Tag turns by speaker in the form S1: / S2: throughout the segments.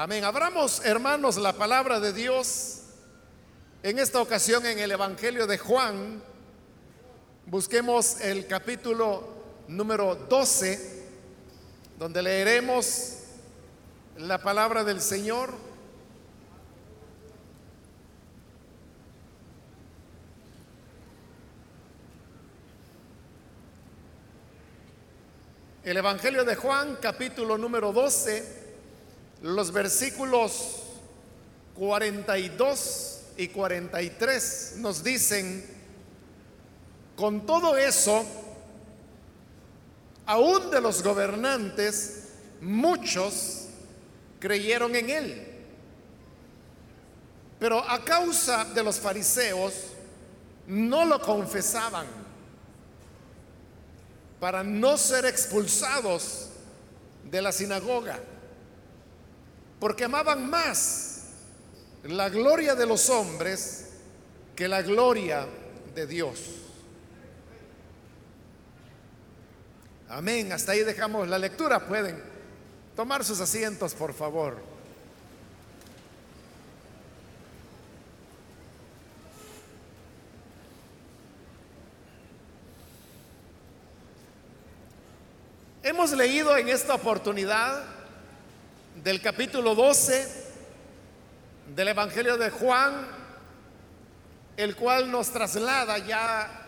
S1: Amén. Abramos, hermanos, la palabra de Dios en esta ocasión en el Evangelio de Juan. Busquemos el capítulo número 12, donde leeremos la palabra del Señor. El Evangelio de Juan, capítulo número 12, los versículos 42 y 43 nos dicen, con todo eso, aún de los gobernantes, muchos creyeron en él. Pero a causa de los fariseos, no lo confesaban para no ser expulsados de la sinagoga, porque amaban más la gloria de los hombres que la gloria de Dios. Amén. Hasta ahí dejamos la lectura. Pueden tomar sus asientos, por favor. Hemos leído en esta oportunidad del capítulo 12 del Evangelio de Juan, el cual nos traslada ya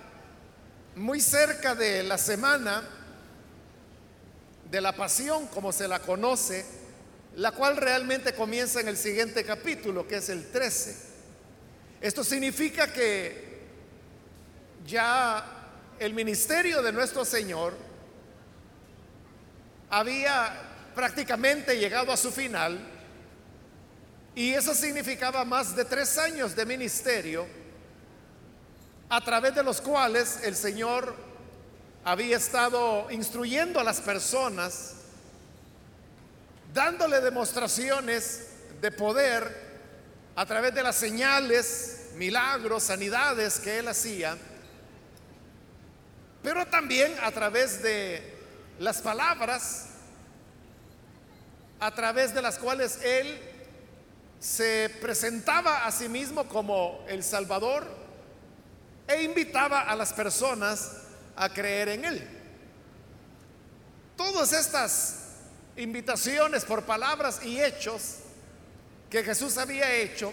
S1: muy cerca de la semana de la pasión, como se la conoce, la cual realmente comienza en el siguiente capítulo, que es el 13. Esto significa que ya el ministerio de nuestro Señor había prácticamente llegado a su final y eso significaba más de tres años de ministerio a través de los cuales el Señor había estado instruyendo a las personas, dándole demostraciones de poder a través de las señales, milagros, sanidades que él hacía, pero también a través de las palabras a través de las cuales él se presentaba a sí mismo como el Salvador e invitaba a las personas a creer en él. Todas estas invitaciones por palabras y hechos que Jesús había hecho,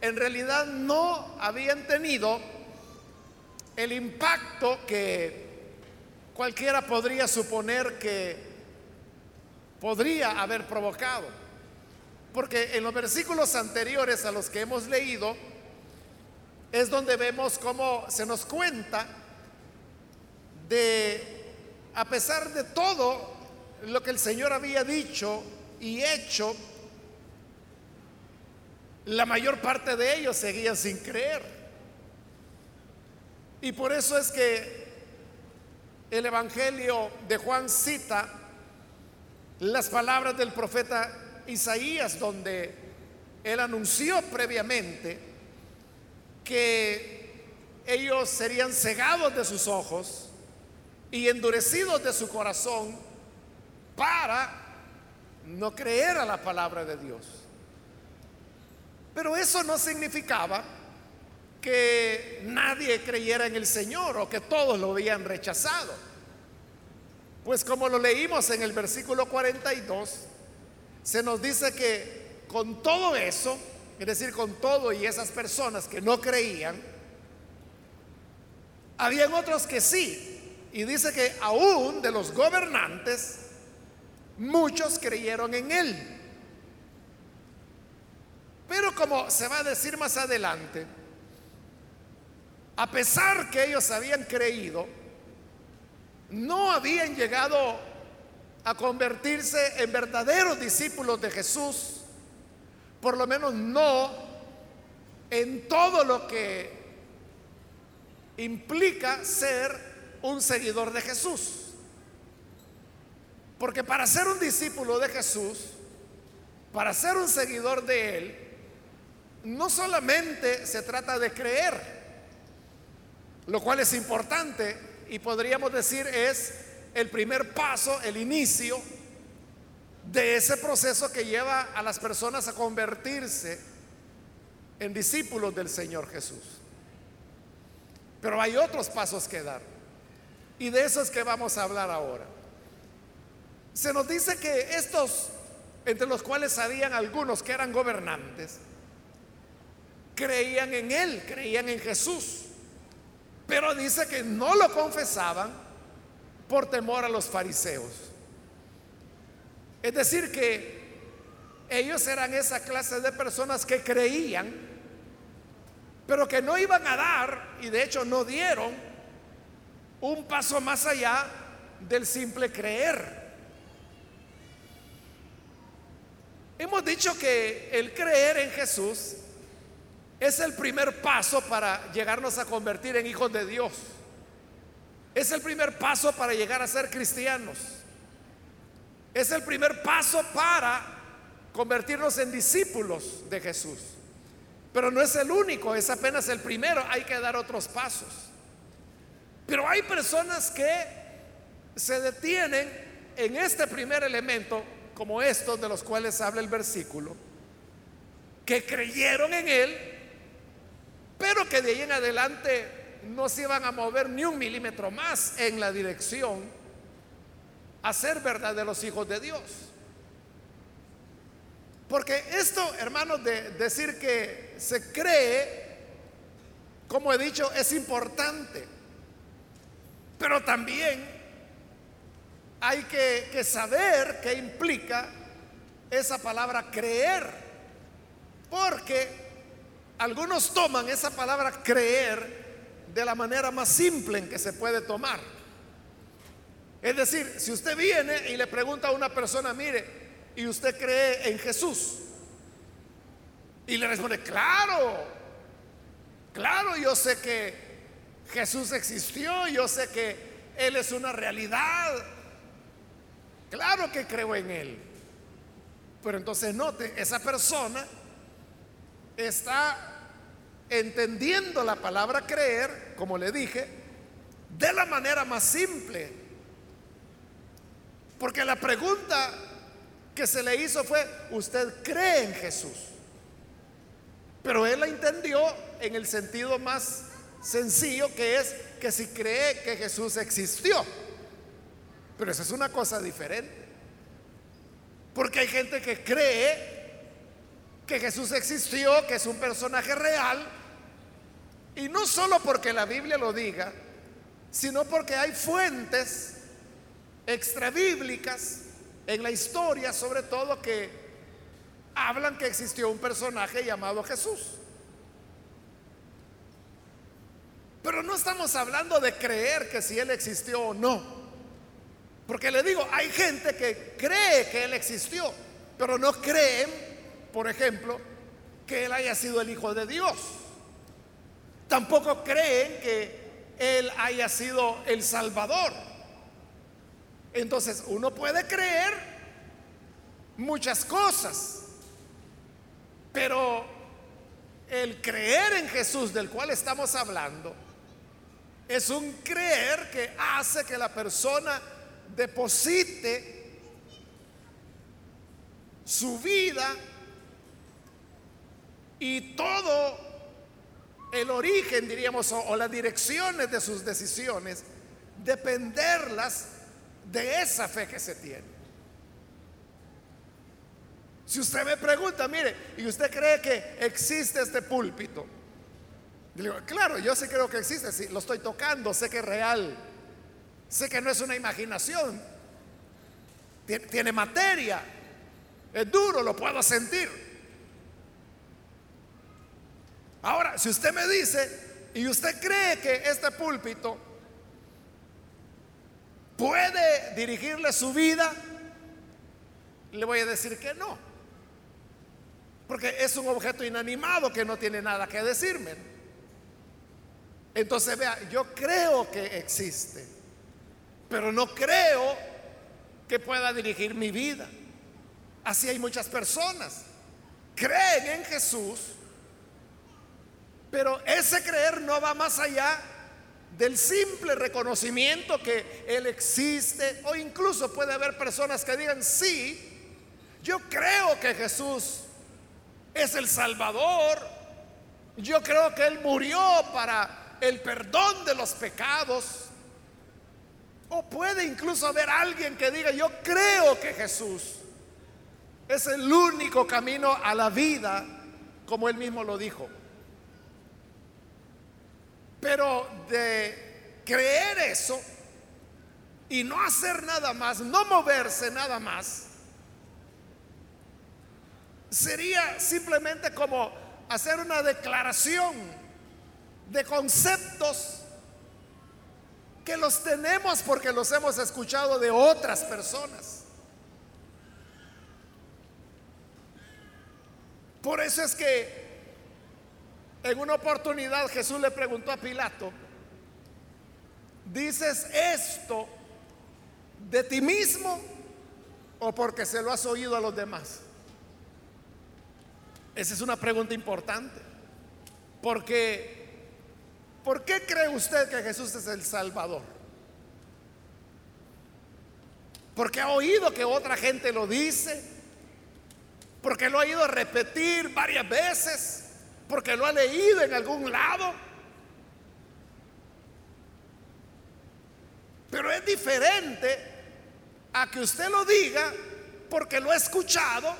S1: en realidad no habían tenido el impacto que cualquiera podría suponer que podría haber provocado. Porque en los versículos anteriores a los que hemos leído es donde vemos cómo se nos cuenta de, a pesar de todo lo que el Señor había dicho y hecho, la mayor parte de ellos seguían sin creer. Y por eso es que el Evangelio de Juan cita las palabras del profeta Isaías, donde él anunció previamente que ellos serían cegados de sus ojos y endurecidos de su corazón para no creer a la palabra de Dios. Pero eso no significaba que nadie creyera en el Señor o que todos lo habían rechazado. Pues como lo leímos en el versículo 42, se nos dice que con todo eso, es decir, con todo y esas personas que no creían, habían otros que sí. Y dice que aún de los gobernantes, muchos creyeron en Él. Pero como se va a decir más adelante, a pesar que ellos habían creído, no habían llegado a convertirse en verdaderos discípulos de Jesús, por lo menos no en todo lo que implica ser un seguidor de Jesús. Porque para ser un discípulo de Jesús, para ser un seguidor de Él, no solamente se trata de creer, lo cual es importante y podríamos decir es el primer paso, el inicio, de ese proceso que lleva a las personas a convertirse en discípulos del Señor Jesús. Pero hay otros pasos que dar. Y de eso es que vamos a hablar ahora. Se nos dice que estos, entre los cuales habían algunos que eran gobernantes, creían en Él, creían en Jesús. Pero dice que no lo confesaban por temor a los fariseos. Es decir, que ellos eran esa clase de personas que creían, pero que no iban a dar, y de hecho no dieron, un paso más allá del simple creer. Hemos dicho que el creer en Jesús es el primer paso para llegarnos a convertir en hijos de Dios. Es el primer paso para llegar a ser cristianos. Es el primer paso para convertirnos en discípulos de Jesús. Pero no es el único, es apenas el primero. Hay que dar otros pasos. Pero hay personas que se detienen en este primer elemento, como estos de los cuales habla el versículo, que creyeron en Él pero que de ahí en adelante no se iban a mover ni un milímetro más en la dirección a ser verdaderos hijos de Dios. Porque esto, hermanos, de decir que se cree, como he dicho, es importante. Pero también hay que, que saber qué implica esa palabra creer. Porque algunos toman esa palabra creer de la manera más simple en que se puede tomar. Es decir, si usted viene y le pregunta a una persona, mire, ¿y usted cree en Jesús? Y le responde, claro, claro, yo sé que Jesús existió, yo sé que Él es una realidad, claro que creo en Él. Pero entonces note, esa persona está entendiendo la palabra creer, como le dije, de la manera más simple. Porque la pregunta que se le hizo fue, ¿usted cree en Jesús? Pero él la entendió en el sentido más sencillo que es que si cree que Jesús existió. Pero eso es una cosa diferente. Porque hay gente que cree que Jesús existió, que es un personaje real, y no solo porque la Biblia lo diga, sino porque hay fuentes extrabíblicas en la historia, sobre todo, que hablan que existió un personaje llamado Jesús. Pero no estamos hablando de creer que si Él existió o no. Porque le digo, hay gente que cree que Él existió, pero no creen, por ejemplo, que Él haya sido el Hijo de Dios. Tampoco creen que Él haya sido el Salvador. Entonces uno puede creer muchas cosas, pero el creer en Jesús del cual estamos hablando es un creer que hace que la persona deposite su vida y todo el origen, diríamos, o, las direcciones de sus decisiones, dependerlas de esa fe que se tiene. Si usted me pregunta, mire, ¿y usted cree que existe este púlpito? digo, claro, yo sí creo que existe, sí, lo estoy tocando, sé que es real, sé que no es una imaginación, tiene materia, es duro, lo puedo sentir. Ahora, si usted me dice, y usted cree que este púlpito puede dirigirle su vida, le voy a decir que no. Porque es un objeto inanimado que no tiene nada que decirme. Entonces, vea, yo creo que existe, pero no creo que pueda dirigir mi vida. Así hay muchas personas. Creen en Jesús, pero ese creer no va más allá del simple reconocimiento que Él existe o incluso puede haber personas que digan sí, yo creo que Jesús es el Salvador, yo creo que Él murió para el perdón de los pecados. O puede incluso haber alguien que diga, yo creo que Jesús es el único camino a la vida, como Él mismo lo dijo. Pero de creer eso y no hacer nada más, no moverse nada más, sería simplemente como hacer una declaración de conceptos que los tenemos porque los hemos escuchado de otras personas. Por eso es que en una oportunidad Jesús le preguntó a Pilato, ¿dices esto de ti mismo o porque se lo has oído a los demás? Esa es una pregunta importante. Porque, ¿por qué cree usted que Jesús es el Salvador? Porque ha oído que otra gente lo dice, porque lo ha oído repetir varias veces, porque lo ha leído en algún lado. Pero es diferente a que usted lo diga porque lo ha escuchado,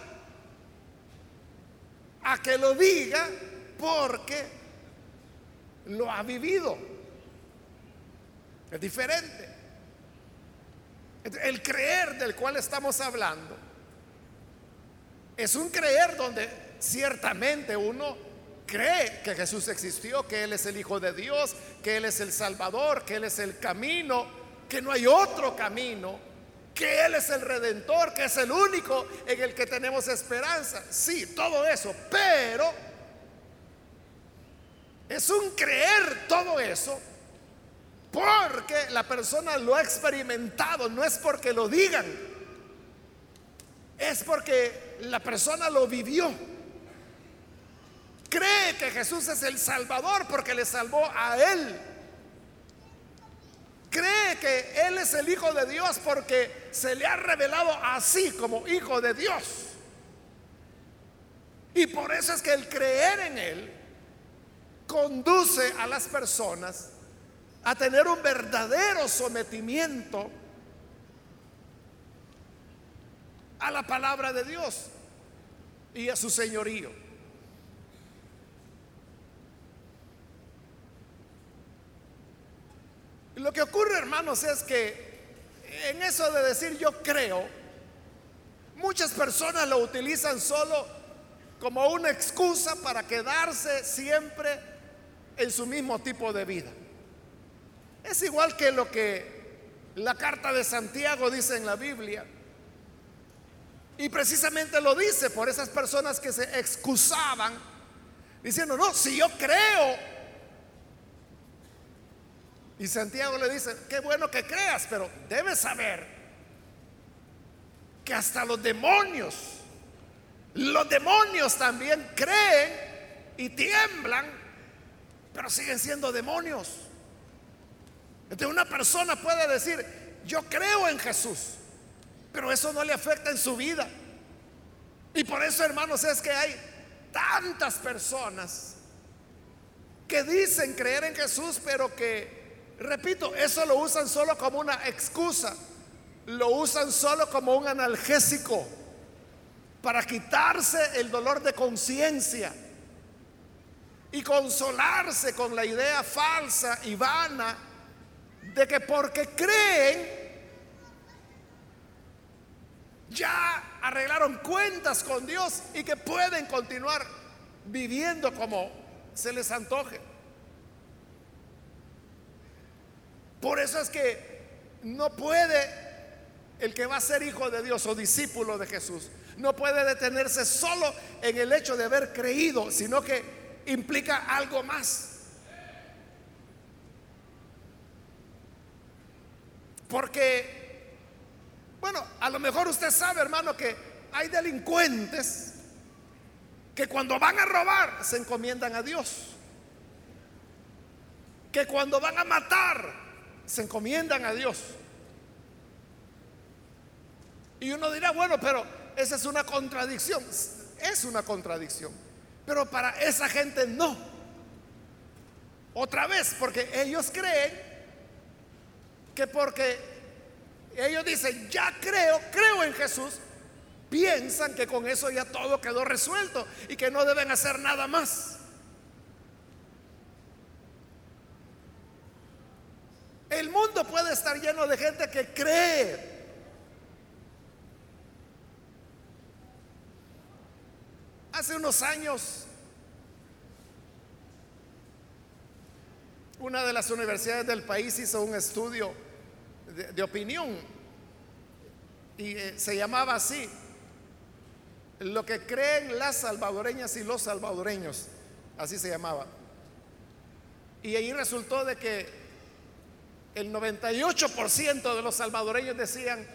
S1: a que lo diga porque lo ha vivido. Es diferente. El creer del cual estamos hablando es un creer donde ciertamente uno cree que Jesús existió, que Él es el Hijo de Dios, que Él es el Salvador, que Él es el camino, que no hay otro camino, que Él es el Redentor, que es el único en el que tenemos esperanza. Sí, todo eso, pero es un creer todo eso porque la persona lo ha experimentado, no es porque lo digan, es porque la persona lo vivió. Cree que Jesús es el Salvador porque le salvó a él. Cree que Él es el Hijo de Dios porque se le ha revelado así como Hijo de Dios. Y por eso es que el creer en Él conduce a las personas a tener un verdadero sometimiento a la palabra de Dios y a su señorío. Lo que ocurre, hermanos, es que en eso de decir yo creo, muchas personas lo utilizan solo como una excusa para quedarse siempre en su mismo tipo de vida. Es igual que lo que la carta de Santiago dice en la Biblia. Y precisamente lo dice por esas personas que se excusaban diciendo, no, si yo creo. Y Santiago le dice, qué bueno que creas, pero debes saber que hasta los demonios, los demonios también creen y tiemblan, pero siguen siendo demonios. Entonces una persona puede decir, yo creo en Jesús, pero eso no le afecta en su vida. Y por eso, hermanos, es que hay tantas personas que dicen creer en Jesús, pero que, repito, eso lo usan solo como una excusa, lo usan solo como un analgésico para quitarse el dolor de conciencia y consolarse con la idea falsa y vana de que porque creen ya arreglaron cuentas con Dios y que pueden continuar viviendo como se les antoje. Por eso es que no puede el que va a ser hijo de Dios o discípulo de Jesús, no puede detenerse solo en el hecho de haber creído, sino que implica algo más. Porque bueno, a lo mejor usted sabe, hermano, que hay delincuentes que cuando van a robar se encomiendan a Dios. Que cuando van a matar se encomiendan a Dios. Y uno dirá, bueno, pero esa es una contradicción. Es una contradicción. Pero para esa gente no. Otra vez, porque ellos creen que porque ellos dicen, ya creo, creo en Jesús, piensan que con eso ya todo quedó resuelto y que no deben hacer nada más. El mundo puede estar lleno de gente que cree. Hace unos años, una de las universidades del país hizo un estudio de, opinión y eh, se llamaba así, lo que creen las salvadoreñas y los salvadoreños, así se llamaba. Y ahí resultó de que el 98% de los salvadoreños decían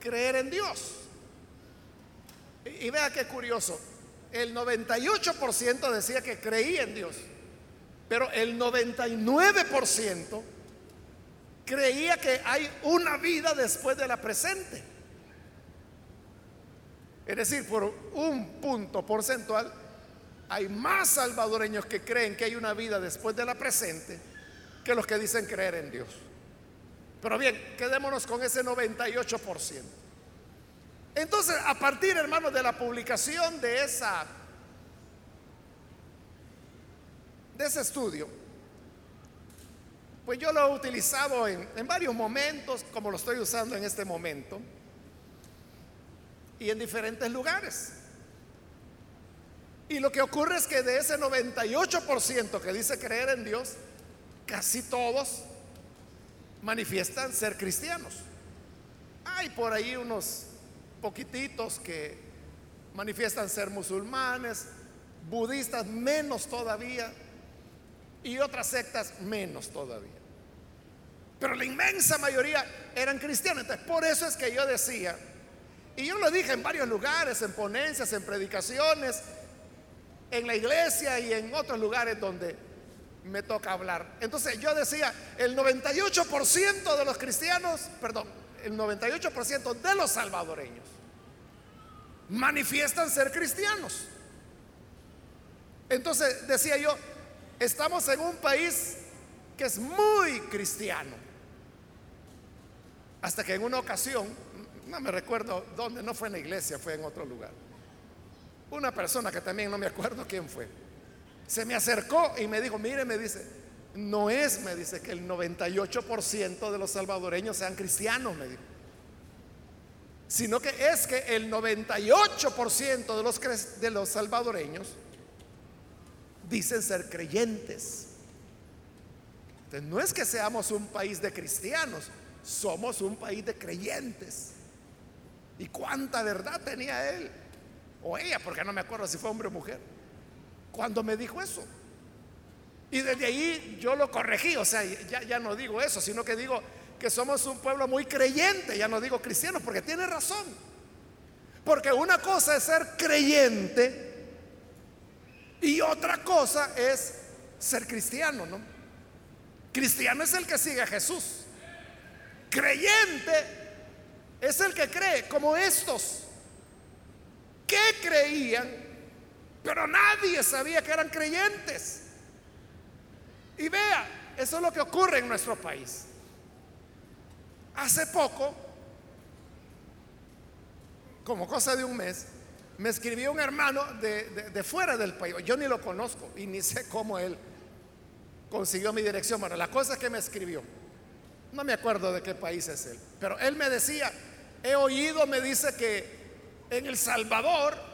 S1: creer en Dios. Y, vea qué curioso, el 98% decía que creía en Dios, pero el 99% creía que hay una vida después de la presente. Es decir, por un punto porcentual, hay más salvadoreños que creen que hay una vida después de la presente que los que dicen creer en Dios. Pero bien, quedémonos con ese 98%. Entonces, a partir, hermanos, de la publicación de esa de ese estudio, pues yo lo he utilizado en, en varios momentos, como lo estoy usando en este momento, y en diferentes lugares. Y lo que ocurre es que de ese 98% que dice creer en Dios, casi todos manifiestan ser cristianos. Hay por ahí unos poquititos que manifiestan ser musulmanes, budistas menos todavía, y otras sectas menos todavía. Pero la inmensa mayoría eran cristianos. Entonces, por eso es que yo decía, y yo lo dije en varios lugares, en ponencias, en predicaciones, en la iglesia y en otros lugares donde me toca hablar. Entonces yo decía, el 98% de los cristianos, perdón, el 98% de los salvadoreños manifiestan ser cristianos. Entonces decía yo, estamos en un país que es muy cristiano. Hasta que en una ocasión, no me recuerdo dónde, no fue en la iglesia, fue en otro lugar. Una persona que también no me acuerdo quién fue se me acercó y me dijo, mire, me dice, no es, me dice, que el 98% de los salvadoreños sean cristianos, me dijo. Sino que es que el 98% de los, de los salvadoreños dicen ser creyentes. Entonces, no es que seamos un país de cristianos, somos un país de creyentes. ¿Y cuánta verdad tenía él? O ella, porque no me acuerdo si fue hombre o mujer cuando me dijo eso. Y desde ahí yo lo corregí, o sea, ya, ya no digo eso, sino que digo que somos un pueblo muy creyente, ya no digo cristiano, porque tiene razón. Porque una cosa es ser creyente y otra cosa es ser cristiano, ¿no? Cristiano es el que sigue a Jesús. Creyente es el que cree, como estos, que creían pero nadie sabía que eran creyentes. Y vea, eso es lo que ocurre en nuestro país. Hace poco, como cosa de un mes, me escribió un hermano de, fuera del país. Yo ni lo conozco y ni sé cómo él consiguió mi dirección. Bueno, la cosa que me escribió. No me acuerdo de qué país es él. Pero él me decía, he oído, me dice que en El Salvador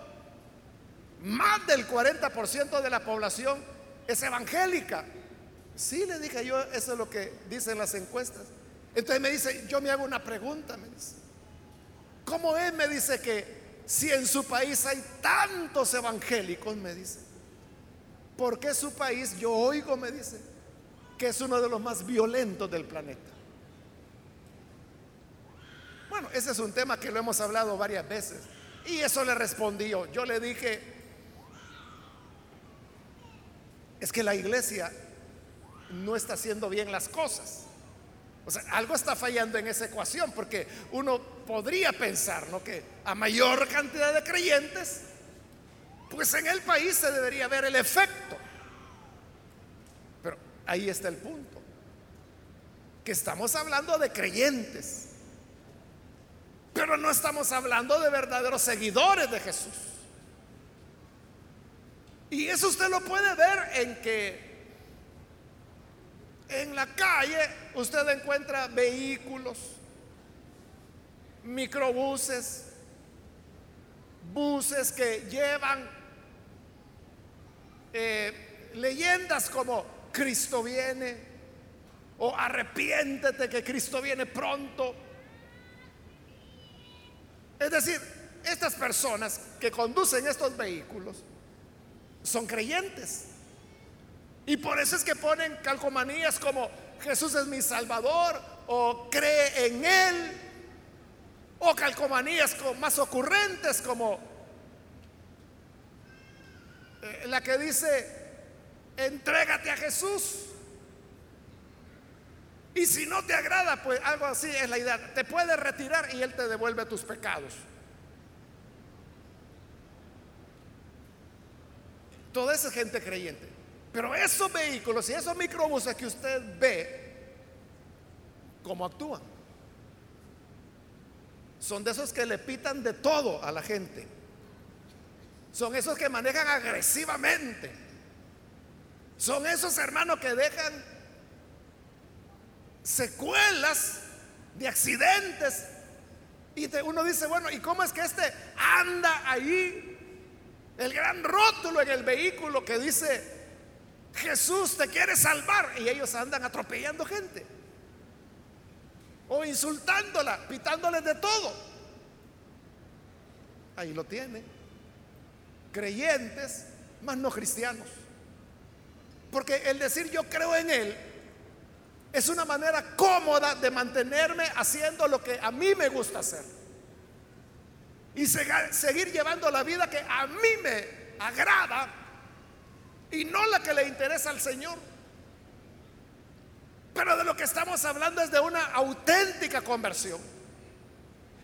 S1: más del 40% de la población es evangélica. Sí, le dije yo, eso es lo que dicen las encuestas. Entonces me dice, yo me hago una pregunta, me dice. ¿Cómo es? Me dice que si en su país hay tantos evangélicos, me dice. ¿Por qué su país, yo oigo, me dice, que es uno de los más violentos del planeta? Bueno, ese es un tema que lo hemos hablado varias veces. Y eso le respondí yo. Yo le dije, es que la iglesia no está haciendo bien las cosas. O sea, algo está fallando en esa ecuación, porque uno podría pensar, ¿no? Que a mayor cantidad de creyentes, pues en el país se debería ver el efecto. Pero ahí está el punto, que estamos hablando de creyentes, pero no estamos hablando de verdaderos seguidores de Jesús. Y eso usted lo puede ver en que en la calle usted encuentra vehículos, microbuses, buses que llevan eh, leyendas como Cristo viene o arrepiéntete que Cristo viene pronto. Es decir, estas personas que conducen estos vehículos son creyentes. Y por eso es que ponen calcomanías como Jesús es mi Salvador o cree en Él. O calcomanías más ocurrentes como eh, la que dice, entrégate a Jesús. Y si no te agrada, pues algo así es la idea. Te puede retirar y Él te devuelve tus pecados. Toda esa gente creyente. Pero esos vehículos y esos microbuses que usted ve, ¿cómo actúan? Son de esos que le pitan de todo a la gente. Son esos que manejan agresivamente. Son esos hermanos que dejan secuelas de accidentes. Y uno dice, bueno, ¿y cómo es que este anda ahí? El gran rótulo en el vehículo que dice Jesús te quiere salvar y ellos andan atropellando gente o insultándola, pitándoles de todo. Ahí lo tiene. Creyentes, más no cristianos. Porque el decir yo creo en Él es una manera cómoda de mantenerme haciendo lo que a mí me gusta hacer. Y seguir llevando la vida que a mí me agrada y no la que le interesa al Señor. Pero de lo que estamos hablando es de una auténtica conversión.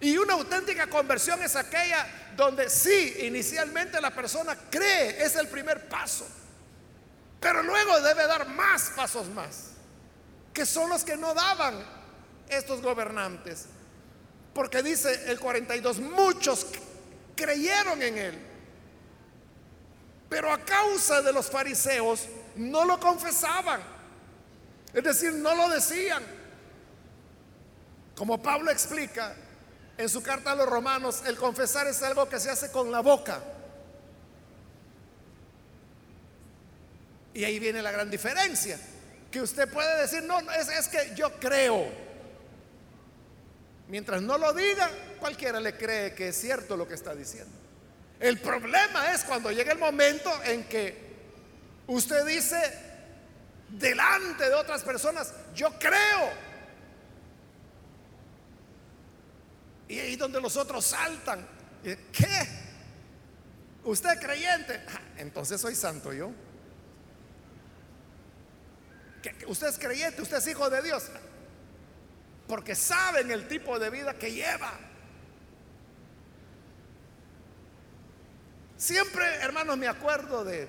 S1: Y una auténtica conversión es aquella donde sí, inicialmente la persona cree, es el primer paso. Pero luego debe dar más pasos más, que son los que no daban estos gobernantes. Porque dice el 42, muchos creyeron en él. Pero a causa de los fariseos no lo confesaban. Es decir, no lo decían. Como Pablo explica en su carta a los romanos, el confesar es algo que se hace con la boca. Y ahí viene la gran diferencia. Que usted puede decir, no, es, es que yo creo. Mientras no lo diga, cualquiera le cree que es cierto lo que está diciendo. El problema es cuando llega el momento en que usted dice delante de otras personas, yo creo. Y ahí donde los otros saltan. ¿Qué? ¿Usted creyente? Entonces soy santo yo. ¿Usted es creyente? ¿Usted es hijo de Dios? Porque saben el tipo de vida que lleva. Siempre, hermanos, me acuerdo de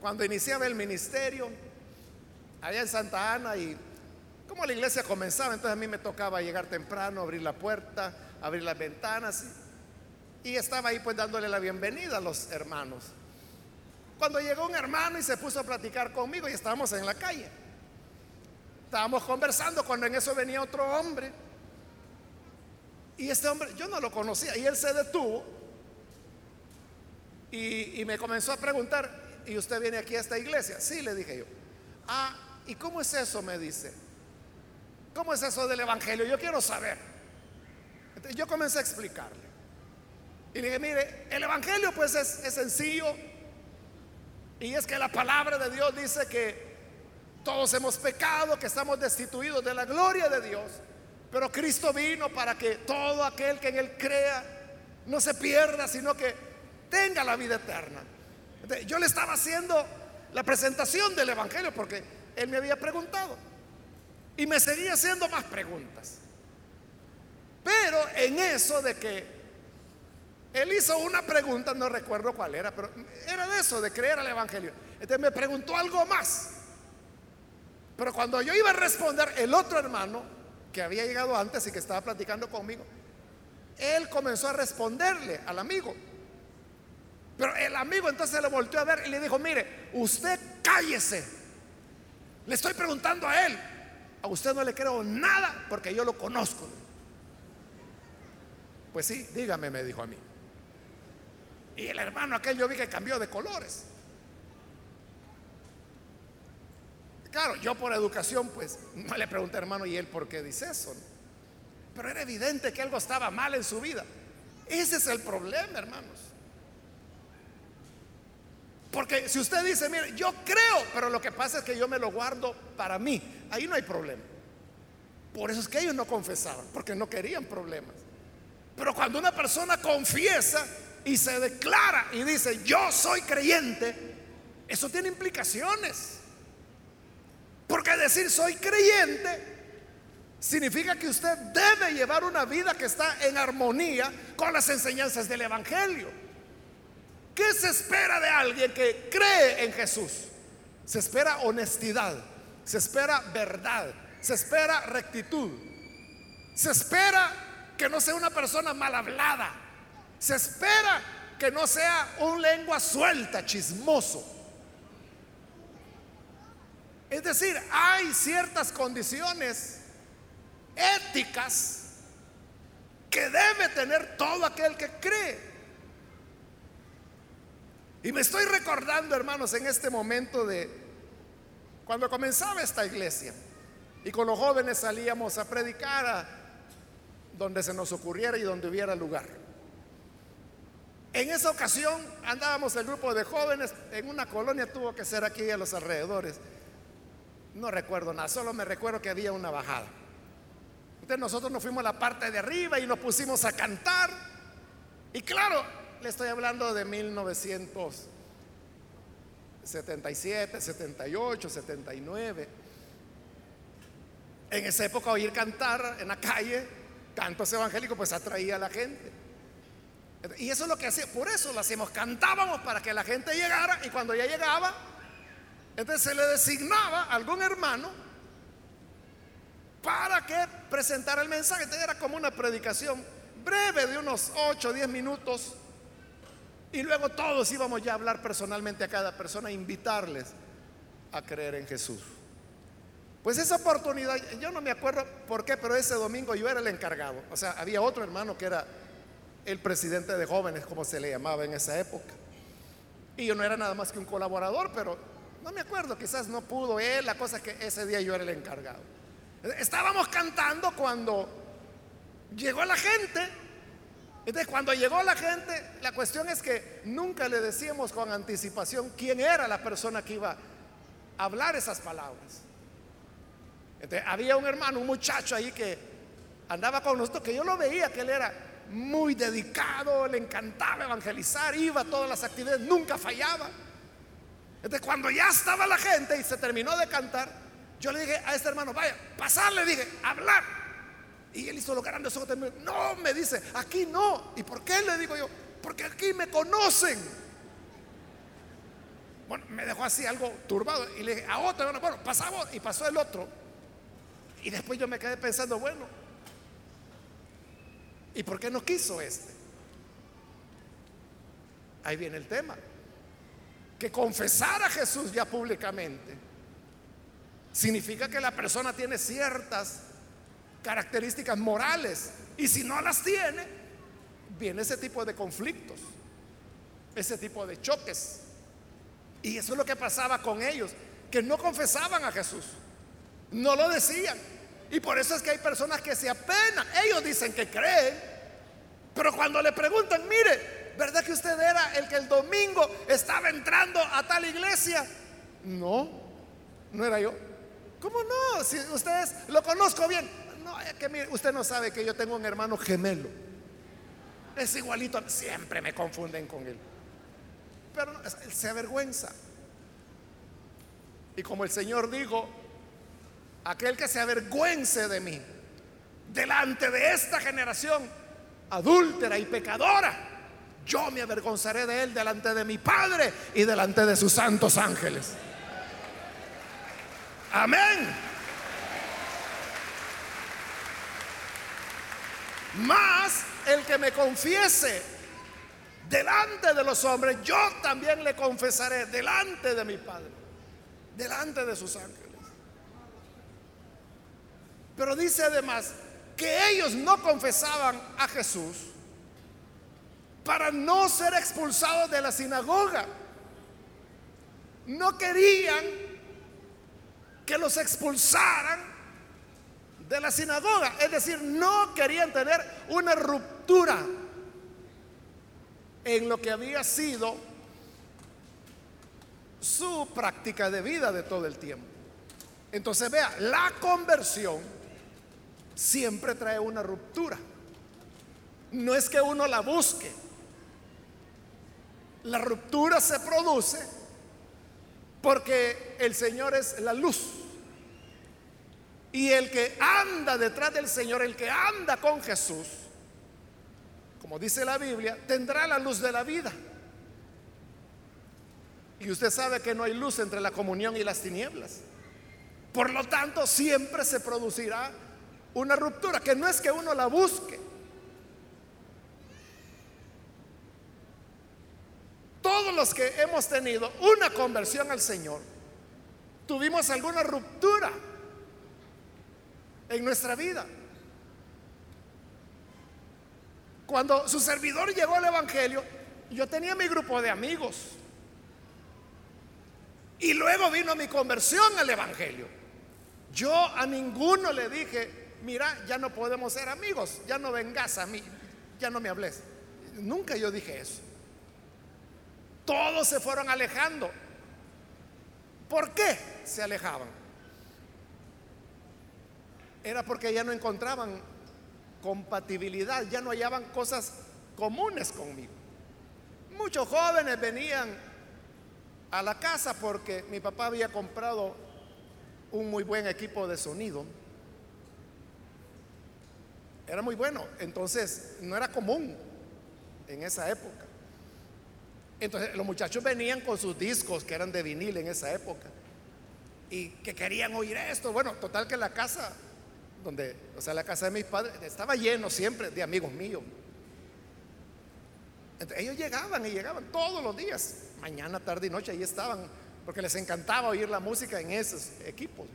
S1: cuando iniciaba el ministerio allá en Santa Ana y como la iglesia comenzaba, entonces a mí me tocaba llegar temprano, abrir la puerta, abrir las ventanas y, estaba ahí pues dándole la bienvenida a los hermanos. Cuando llegó un hermano y se puso a platicar conmigo y estábamos en la calle. Estábamos conversando cuando en eso venía otro hombre. Y este hombre, yo no lo conocía, y él se detuvo y, me comenzó a preguntar, ¿y usted viene aquí a esta iglesia? Sí, le dije yo. Ah, ¿y cómo es eso? Me dice. ¿Cómo es eso del Evangelio? Yo quiero saber. Entonces, yo comencé a explicarle. Y le dije, mire, el Evangelio pues es, es sencillo. Y es que la palabra de Dios dice que todos hemos pecado, que estamos destituidos de la gloria de Dios. Pero Cristo vino para que todo aquel que en Él crea no se pierda, sino que tenga la vida eterna. Yo le estaba haciendo la presentación del Evangelio porque él me había preguntado. Y me seguía haciendo más preguntas. Pero en eso de que él hizo una pregunta, no recuerdo cuál era, pero era de eso, de creer al Evangelio. Entonces me preguntó algo más. Pero cuando yo iba a responder, el otro hermano, que había llegado antes y que estaba platicando conmigo, él comenzó a responderle al amigo. Pero el amigo entonces le volteó a ver y le dijo, mire, usted cállese. Le estoy preguntando a él. A usted no le creo nada porque yo lo conozco. Pues sí, dígame, me dijo a mí. Y el hermano aquel yo vi que cambió de colores. Claro, yo por educación pues no le pregunté hermano y él por qué dice eso. Pero era evidente que algo estaba mal en su vida. Ese es el problema, hermanos. Porque si usted dice, mire, yo creo, pero lo que pasa es que yo me lo guardo para mí, ahí no hay problema. Por eso es que ellos no confesaban, porque no querían problemas. Pero cuando una persona confiesa y se declara y dice, yo soy creyente, eso tiene implicaciones. Porque decir soy creyente significa que usted debe llevar una vida que está en armonía con las enseñanzas del Evangelio. ¿Qué se espera de alguien que cree en Jesús? Se espera honestidad, se espera verdad, se espera rectitud, se espera que no sea una persona mal hablada, se espera que no sea un lengua suelta, chismoso. Es decir, hay ciertas condiciones éticas que debe tener todo aquel que cree. Y me estoy recordando, hermanos, en este momento de cuando comenzaba esta iglesia y con los jóvenes salíamos a predicar a donde se nos ocurriera y donde hubiera lugar. En esa ocasión andábamos el grupo de jóvenes en una colonia, tuvo que ser aquí a los alrededores. No recuerdo nada, solo me recuerdo que había una bajada. Entonces nosotros nos fuimos a la parte de arriba y nos pusimos a cantar. Y claro, le estoy hablando de 1977, 78, 79. En esa época oír cantar en la calle cantos evangélicos pues atraía a la gente. Y eso es lo que hacía, por eso lo hacíamos, cantábamos para que la gente llegara y cuando ya llegaba, entonces se le designaba a algún hermano para que presentara el mensaje. Entonces era como una predicación breve de unos 8 o 10 minutos y luego todos íbamos ya a hablar personalmente a cada persona, invitarles a creer en Jesús. Pues esa oportunidad, yo no me acuerdo por qué, pero ese domingo yo era el encargado. O sea, había otro hermano que era el presidente de jóvenes, como se le llamaba en esa época. Y yo no era nada más que un colaborador, pero no me acuerdo, quizás no pudo él, la cosa es que ese día yo era el encargado. Estábamos cantando cuando llegó la gente entonces, cuando llegó la gente, la cuestión es que nunca le decíamos con anticipación quién era la persona que iba a hablar esas palabras. Entonces, había un hermano, un muchacho ahí que andaba con nosotros, que yo lo veía, que él era muy dedicado, le encantaba evangelizar, iba a todas las actividades, nunca fallaba. Entonces, cuando ya estaba la gente y se terminó de cantar, yo le dije a este hermano, vaya, pasarle, dije, hablar. Y él hizo lo grande, No, me dice, aquí no. ¿Y por qué le digo yo? Porque aquí me conocen. Bueno, me dejó así algo turbado. Y le dije, a otro, bueno, bueno, pasamos y pasó el otro. Y después yo me quedé pensando, bueno, ¿y por qué no quiso este? Ahí viene el tema. Que confesar a Jesús ya públicamente significa que la persona tiene ciertas características morales. Y si no las tiene, viene ese tipo de conflictos, ese tipo de choques. Y eso es lo que pasaba con ellos, que no confesaban a Jesús, no lo decían. Y por eso es que hay personas que se apenan, ellos dicen que creen, pero cuando le preguntan, mire, ¿verdad que usted era el que el domingo estaba entrando a tal iglesia? No, no era yo. ¿Cómo no? Si ustedes lo conozco bien, no, es que mire, usted no sabe que yo tengo un hermano gemelo. Es igualito, siempre me confunden con él. Pero él se avergüenza. Y como el Señor dijo, aquel que se avergüence de mí delante de esta generación adúltera y pecadora, yo me avergonzaré de él delante de mi Padre y delante de sus santos ángeles. Amén. Más el que me confiese delante de los hombres, yo también le confesaré delante de mi Padre, delante de sus ángeles. Pero dice además que ellos no confesaban a Jesús para no ser expulsados de la sinagoga. No querían que los expulsaran de la sinagoga. Es decir, no querían tener una ruptura en lo que había sido su práctica de vida de todo el tiempo. Entonces vea, la conversión siempre trae una ruptura. No es que uno la busque. La ruptura se produce porque el Señor es la luz. Y el que anda detrás del Señor, el que anda con Jesús, como dice la Biblia, tendrá la luz de la vida. Y usted sabe que no hay luz entre la comunión y las tinieblas. Por lo tanto, siempre se producirá una ruptura, que no es que uno la busque. Todos los que hemos tenido una conversión al Señor, tuvimos alguna ruptura en nuestra vida. Cuando su servidor llegó al Evangelio, yo tenía mi grupo de amigos. Y luego vino mi conversión al Evangelio. Yo a ninguno le dije, mira, ya no podemos ser amigos, ya no vengas a mí, ya no me hables. Nunca yo dije eso. Todos se fueron alejando. ¿Por qué se alejaban? Era porque ya no encontraban compatibilidad, ya no hallaban cosas comunes conmigo. Muchos jóvenes venían a la casa porque mi papá había comprado un muy buen equipo de sonido. Era muy bueno, entonces no era común en esa época. Entonces los muchachos venían con sus discos que eran de vinil en esa época y que querían oír esto. Bueno, total que la casa donde, o sea, la casa de mis padres estaba lleno siempre de amigos míos. ellos llegaban y llegaban todos los días, mañana, tarde y noche, ahí estaban, porque les encantaba oír la música en esos equipos.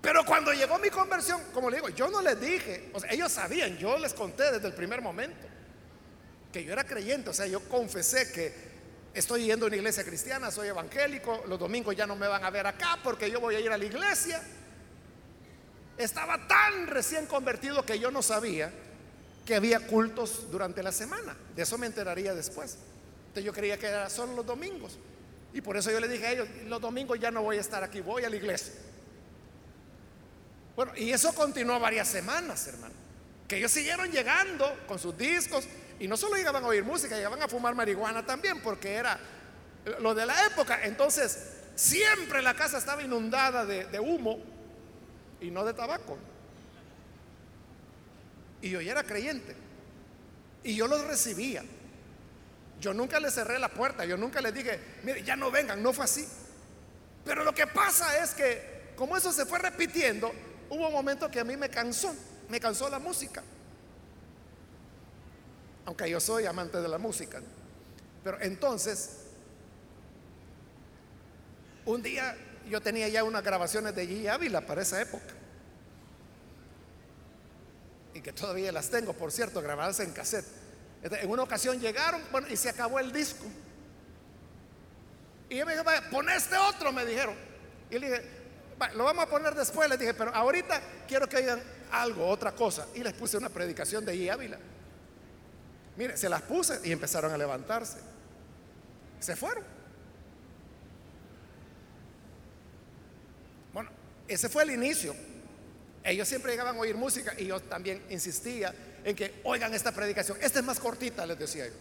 S1: Pero cuando llegó mi conversión, como le digo, yo no les dije, ellos sabían, yo les conté desde el primer momento que yo era creyente, o sea, yo confesé que estoy yendo a una iglesia cristiana, soy evangélico, los domingos ya no me van a ver acá porque yo voy a ir a la iglesia. Estaba tan recién convertido que yo no sabía que había cultos durante la semana. De eso me enteraría después. Entonces yo creía que era solo los domingos. Y por eso yo le dije a ellos, los domingos ya no voy a estar aquí, voy a la iglesia. Bueno, y eso continuó varias semanas, hermano. Que ellos siguieron llegando con sus discos y no solo llegaban a oír música, llegaban a fumar marihuana también, porque era lo de la época. Entonces, siempre la casa estaba inundada de, de humo y no de tabaco. Y yo ya era creyente. Y yo los recibía. Yo nunca les cerré la puerta, yo nunca les dije, mire, ya no vengan, no fue así. Pero lo que pasa es que, como eso se fue repitiendo, hubo un momento que a mí me cansó, me cansó la música. Aunque yo soy amante de la música. Pero entonces, un día yo tenía ya unas grabaciones de G. Ávila para esa época. Y que todavía las tengo, por cierto, grabadas en cassette. En una ocasión llegaron, y se acabó el disco. Y yo me dijo, pon este otro, me dijeron. Y le dije, lo vamos a poner después, les dije, pero ahorita quiero que oigan algo, otra cosa. Y les puse una predicación de G. Ávila. Mire, se las puse y empezaron a levantarse. Se fueron. Ese fue el inicio. Ellos siempre llegaban a oír música y yo también insistía en que oigan esta predicación. Esta es más cortita, les decía yo.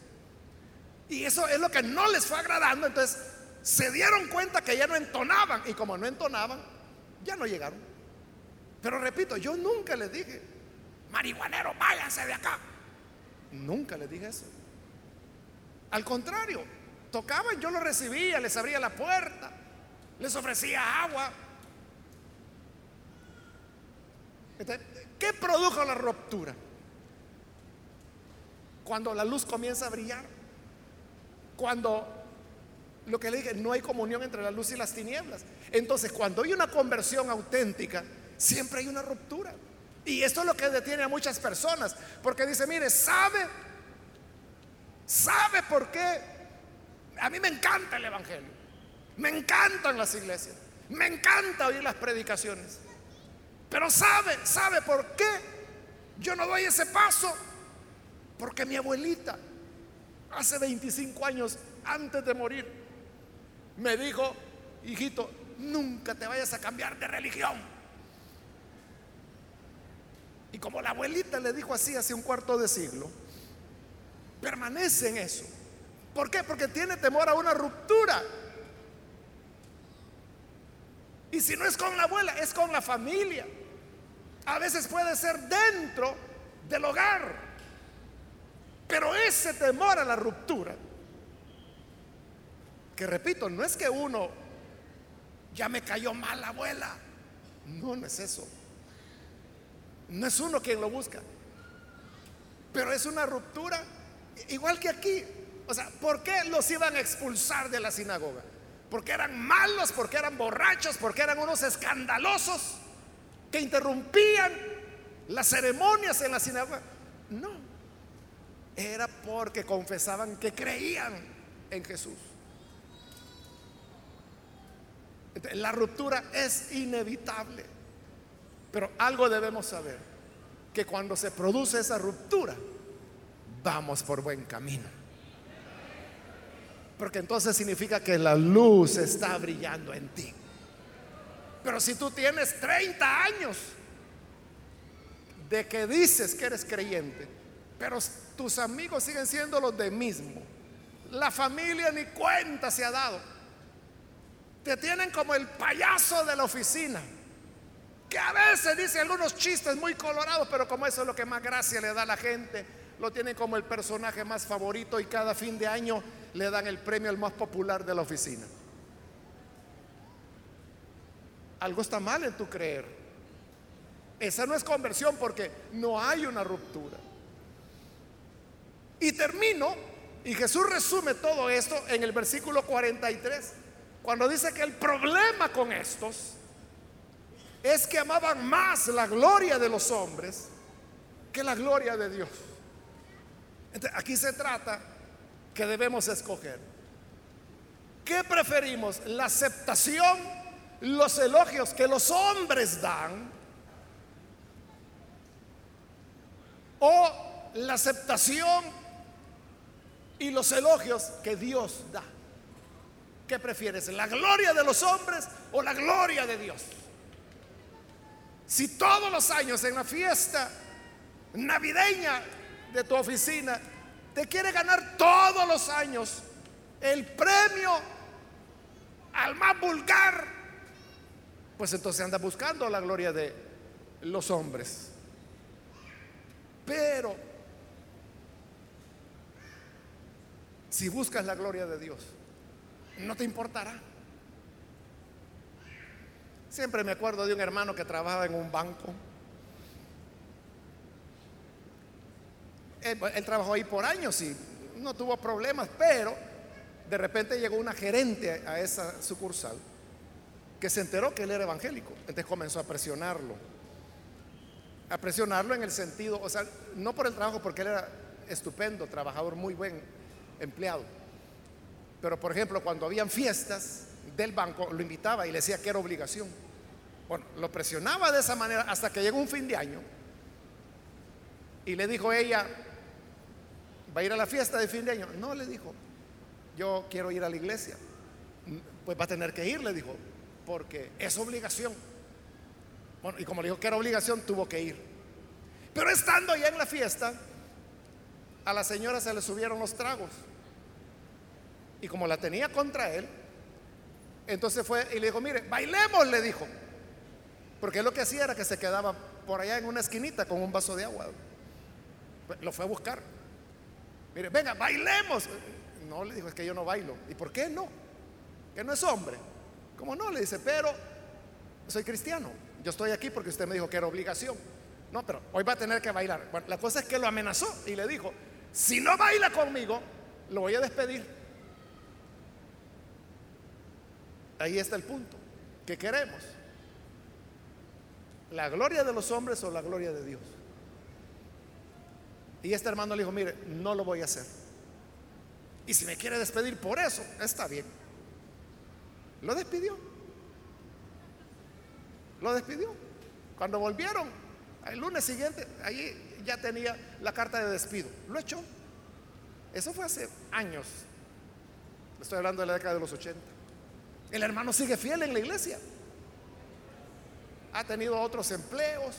S1: Y eso es lo que no les fue agradando. Entonces se dieron cuenta que ya no entonaban. Y como no entonaban, ya no llegaron. Pero repito, yo nunca les dije, marihuanero, váyanse de acá. Nunca les dije eso. Al contrario, tocaban, yo los recibía, les abría la puerta, les ofrecía agua. ¿Qué produjo la ruptura? Cuando la luz comienza a brillar. Cuando lo que le dije, no hay comunión entre la luz y las tinieblas. Entonces, cuando hay una conversión auténtica, siempre hay una ruptura. Y esto es lo que detiene a muchas personas, porque dice, mire, ¿sabe? ¿Sabe por qué? A mí me encanta el Evangelio, me encantan las iglesias, me encanta oír las predicaciones, pero ¿sabe? ¿Sabe por qué? Yo no doy ese paso, porque mi abuelita, hace 25 años antes de morir, me dijo, hijito, nunca te vayas a cambiar de religión. Y como la abuelita le dijo así hace un cuarto de siglo, permanece en eso. ¿Por qué? Porque tiene temor a una ruptura. Y si no es con la abuela, es con la familia. A veces puede ser dentro del hogar. Pero ese temor a la ruptura, que repito, no es que uno ya me cayó mal la abuela. No, no es eso. No es uno quien lo busca. Pero es una ruptura igual que aquí. O sea, ¿por qué los iban a expulsar de la sinagoga? Porque eran malos, porque eran borrachos, porque eran unos escandalosos que interrumpían las ceremonias en la sinagoga. No, era porque confesaban que creían en Jesús. la ruptura es inevitable. Pero algo debemos saber, que cuando se produce esa ruptura, vamos por buen camino. Porque entonces significa que la luz está brillando en ti. Pero si tú tienes 30 años de que dices que eres creyente, pero tus amigos siguen siendo los de mismo, la familia ni cuenta se ha dado, te tienen como el payaso de la oficina a veces dice algunos chistes muy colorados, pero como eso es lo que más gracia le da a la gente, lo tienen como el personaje más favorito y cada fin de año le dan el premio al más popular de la oficina. Algo está mal en tu creer. Esa no es conversión porque no hay una ruptura. Y termino, y Jesús resume todo esto en el versículo 43, cuando dice que el problema con estos es que amaban más la gloria de los hombres que la gloria de Dios. aquí se trata que debemos escoger. ¿Qué preferimos? ¿La aceptación, los elogios que los hombres dan? ¿O la aceptación y los elogios que Dios da? ¿Qué prefieres? ¿La gloria de los hombres o la gloria de Dios? Si todos los años en la fiesta navideña de tu oficina te quiere ganar todos los años el premio al más vulgar, pues entonces anda buscando la gloria de los hombres. Pero si buscas la gloria de Dios, no te importará. Siempre me acuerdo de un hermano que trabajaba en un banco. Él, trabajó ahí por años y no tuvo problemas, pero de repente llegó una gerente a esa sucursal que se enteró que él era evangélico. Entonces comenzó a presionarlo. A presionarlo en el sentido, o sea, no por el trabajo, porque él era estupendo, trabajador, muy buen empleado. Pero por ejemplo, cuando habían fiestas del banco, lo invitaba y le decía que era obligación. Bueno, lo presionaba de esa manera hasta que llegó un fin de año y le dijo ella, ¿va a ir a la fiesta de fin de año? No, le dijo, yo quiero ir a la iglesia. Pues va a tener que ir, le dijo, porque es obligación. Bueno, y como le dijo que era obligación, tuvo que ir. Pero estando ya en la fiesta, a la señora se le subieron los tragos. Y como la tenía contra él, entonces fue y le dijo, mire, bailemos, le dijo. Porque lo que hacía era que se quedaba por allá en una esquinita con un vaso de agua. Lo fue a buscar. Mire, venga, bailemos. No, le dijo, es que yo no bailo. ¿Y por qué no? Que no es hombre. ¿Cómo no? Le dice, pero soy cristiano. Yo estoy aquí porque usted me dijo que era obligación. No, pero hoy va a tener que bailar. Bueno, la cosa es que lo amenazó y le dijo, si no baila conmigo, lo voy a despedir. Ahí está el punto. ¿Qué queremos? ¿La gloria de los hombres o la gloria de Dios? Y este hermano le dijo, mire, no lo voy a hacer. Y si me quiere despedir por eso, está bien. Lo despidió. Lo despidió. Cuando volvieron, el lunes siguiente, ahí ya tenía la carta de despido. Lo echó. Eso fue hace años. Estoy hablando de la década de los 80. El hermano sigue fiel en la iglesia. Ha tenido otros empleos.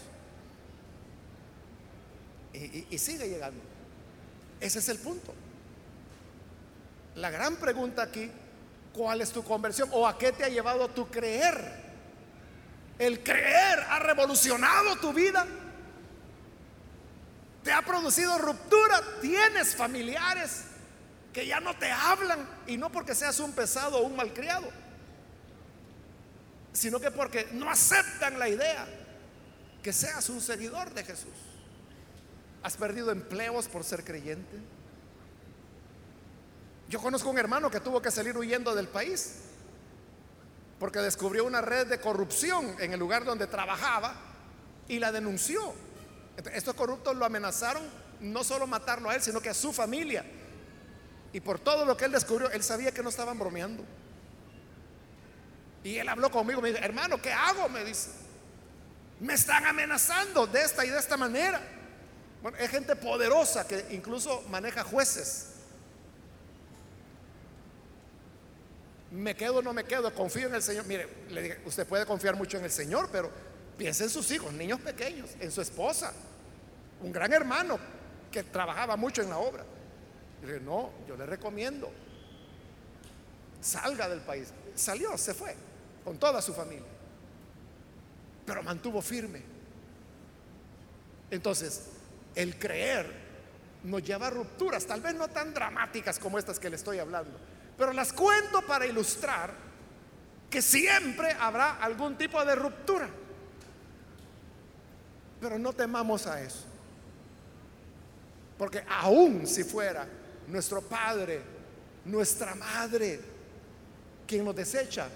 S1: Y, sigue llegando. Ese es el punto. La gran pregunta aquí, ¿cuál es tu conversión? ¿O a qué te ha llevado tu creer? El creer ha revolucionado tu vida. Te ha producido ruptura. Tienes familiares que ya no te hablan. Y no porque seas un pesado o un malcriado. Sino que porque no aceptan la idea que seas un seguidor de Jesús. Has perdido empleos por ser creyente. Yo conozco un hermano que tuvo que salir huyendo del país porque descubrió una red de corrupción en el lugar donde trabajaba y la denunció. Estos corruptos lo amenazaron no solo matarlo a él, sino que a su familia. Y por todo lo que él descubrió, él sabía que no estaban bromeando. Y él habló conmigo, me dijo, hermano, ¿qué hago? Me dice, me están amenazando de esta y de esta manera. Bueno, es gente poderosa que incluso maneja jueces. me quedo o no me quedo, confío en el Señor. Mire, le dije, usted puede confiar mucho en el Señor, pero piense en sus hijos, niños pequeños, en su esposa, un gran hermano que trabajaba mucho en la obra. Le dije, no, yo le recomiendo, salga del país. Salió, se fue, con toda su familia, pero mantuvo firme. Entonces, el creer nos lleva a rupturas, tal vez no tan dramáticas como estas que le estoy hablando pero las cuento para ilustrar que siempre habrá algún tipo de ruptura. Pero no temamos a eso. Porque aún si fuera nuestro padre, nuestra madre, quien nos desecha,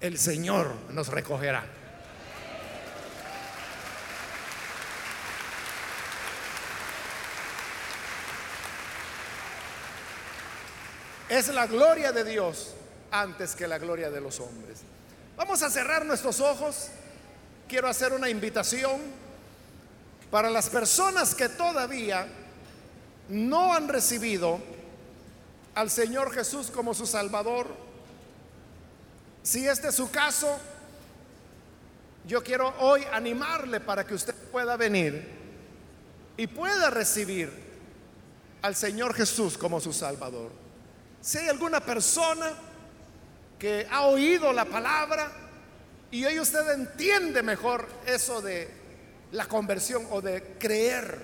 S1: el Señor nos recogerá. Es la gloria de Dios antes que la gloria de los hombres. Vamos a cerrar nuestros ojos. Quiero hacer una invitación para las personas que todavía no han recibido al Señor Jesús como su Salvador. Si este es su caso, yo quiero hoy animarle para que usted pueda venir y pueda recibir al Señor Jesús como su Salvador. Si hay alguna persona que ha oído la palabra y hoy usted entiende mejor eso de la conversión o de creer.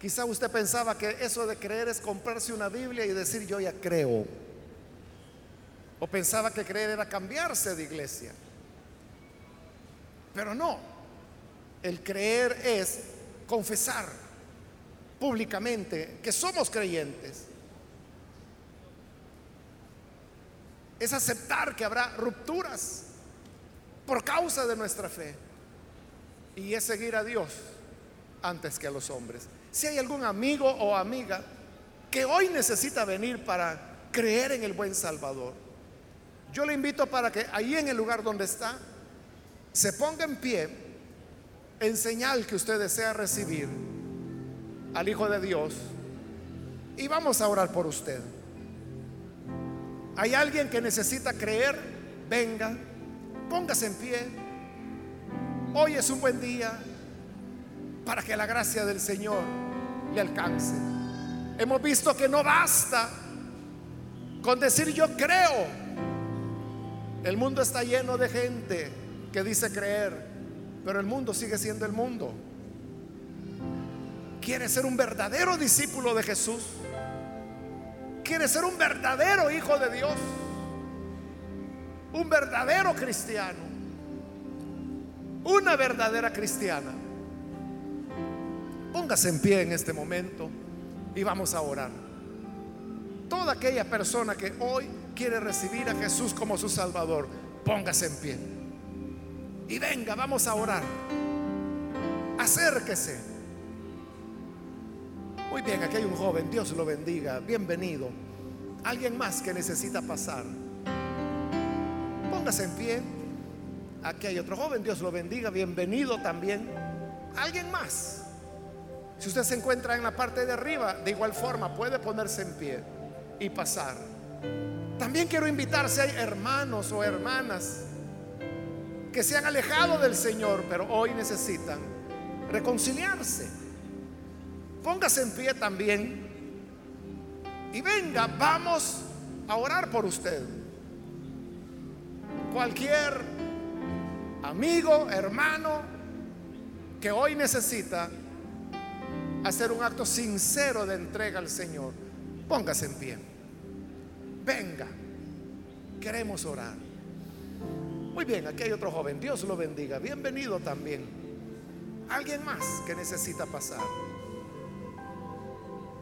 S1: Quizá usted pensaba que eso de creer es comprarse una Biblia y decir yo ya creo. O pensaba que creer era cambiarse de iglesia. Pero no. El creer es confesar públicamente que somos creyentes es aceptar que habrá rupturas por causa de nuestra fe. Y es seguir a Dios antes que a los hombres. Si hay algún amigo o amiga que hoy necesita venir para creer en el buen Salvador, yo le invito para que ahí en el lugar donde está, se ponga en pie en señal que usted desea recibir al Hijo de Dios y vamos a orar por usted. Hay alguien que necesita creer, venga, póngase en pie. Hoy es un buen día para que la gracia del Señor le alcance. Hemos visto que no basta con decir yo creo. El mundo está lleno de gente que dice creer, pero el mundo sigue siendo el mundo. Quiere ser un verdadero discípulo de Jesús. Quiere ser un verdadero hijo de Dios. Un verdadero cristiano. Una verdadera cristiana. Póngase en pie en este momento y vamos a orar. Toda aquella persona que hoy quiere recibir a Jesús como su Salvador, póngase en pie. Y venga, vamos a orar. Acérquese. Muy bien, aquí hay un joven, Dios lo bendiga, bienvenido. Alguien más que necesita pasar. Póngase en pie. Aquí hay otro joven, Dios lo bendiga, bienvenido también. Alguien más. Si usted se encuentra en la parte de arriba, de igual forma puede ponerse en pie y pasar. También quiero invitar si hay hermanos o hermanas que se han alejado del Señor, pero hoy necesitan reconciliarse. Póngase en pie también y venga, vamos a orar por usted. Cualquier amigo, hermano que hoy necesita hacer un acto sincero de entrega al Señor, póngase en pie. Venga, queremos orar. Muy bien, aquí hay otro joven, Dios lo bendiga, bienvenido también. Alguien más que necesita pasar.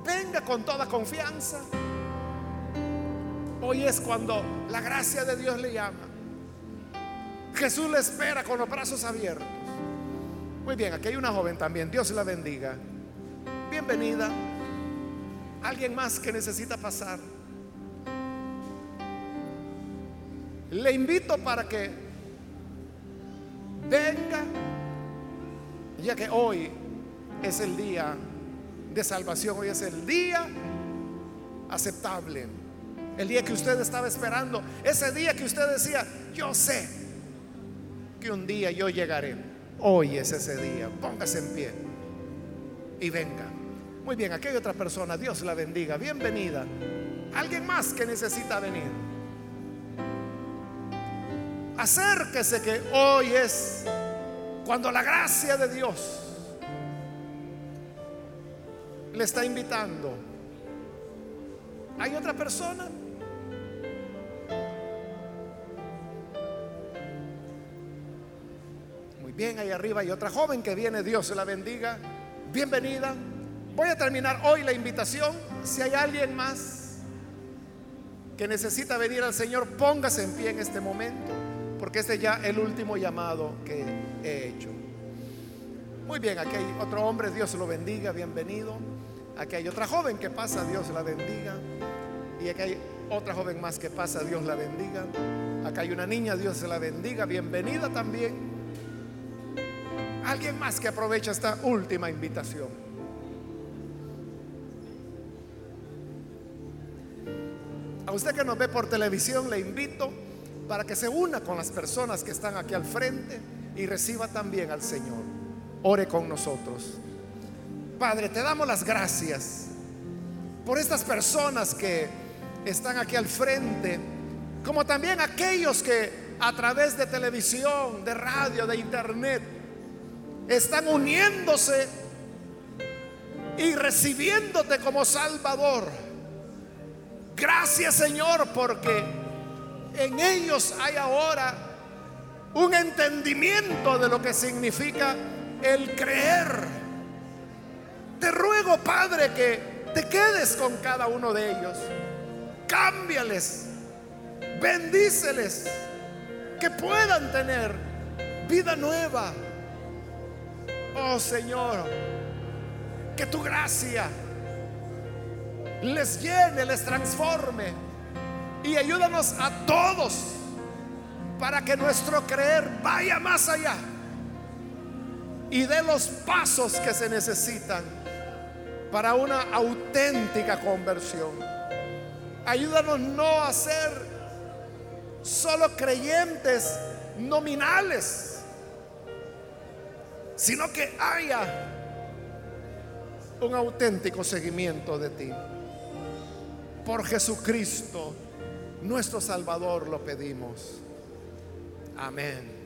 S1: Venga con toda confianza. Hoy es cuando la gracia de Dios le llama. Jesús le espera con los brazos abiertos. Muy bien, aquí hay una joven también. Dios la bendiga bienvenida. Alguien más que necesita pasar. Le invito para que venga, ya que hoy es el día de salvación, hoy es el día aceptable. El día que usted estaba esperando, ese día que usted decía, yo sé que un día yo llegaré. Hoy es ese día. Póngase en pie y venga. Muy bien, aquí hay otra persona, Dios la bendiga, bienvenida. Alguien más que necesita venir. Acérquese que hoy es cuando la gracia de Dios le está invitando. ¿Hay otra persona? Muy bien, ahí arriba hay otra joven que viene, Dios la bendiga. Bienvenida. Voy a terminar hoy la invitación. Si hay alguien más que necesita venir al Señor, póngase en pie en este momento, porque este es ya el último llamado que he hecho. Muy bien, aquí hay otro hombre, Dios lo bendiga, bienvenido. Aquí hay otra joven que pasa, Dios la bendiga. Y aquí hay otra joven más que pasa, Dios la bendiga. Acá hay una niña, Dios la bendiga, bienvenida también. Alguien más que aprovecha esta última invitación. A usted que nos ve por televisión, le invito para que se una con las personas que están aquí al frente y reciba también al Señor. Ore con nosotros. Padre, te damos las gracias por estas personas que están aquí al frente, como también aquellos que a través de televisión, de radio, de internet, están uniéndose y recibiéndote como Salvador Gracias Señor porque en ellos hay ahora un entendimiento de lo que significa el creer. Te ruego Padre que te quedes con cada uno de ellos. Cámbiales, bendíceles, que puedan tener vida nueva. Oh Señor, que tu gracia les llene, les transforme. Y ayúdanos a todos para que nuestro creer vaya más allá y dé los pasos que se necesitan para una auténtica conversión. Ayúdanos no a ser solo creyentes nominales, sino que haya un auténtico seguimiento de ti. Por Jesucristo, nuestro Salvador, lo pedimos. Amén.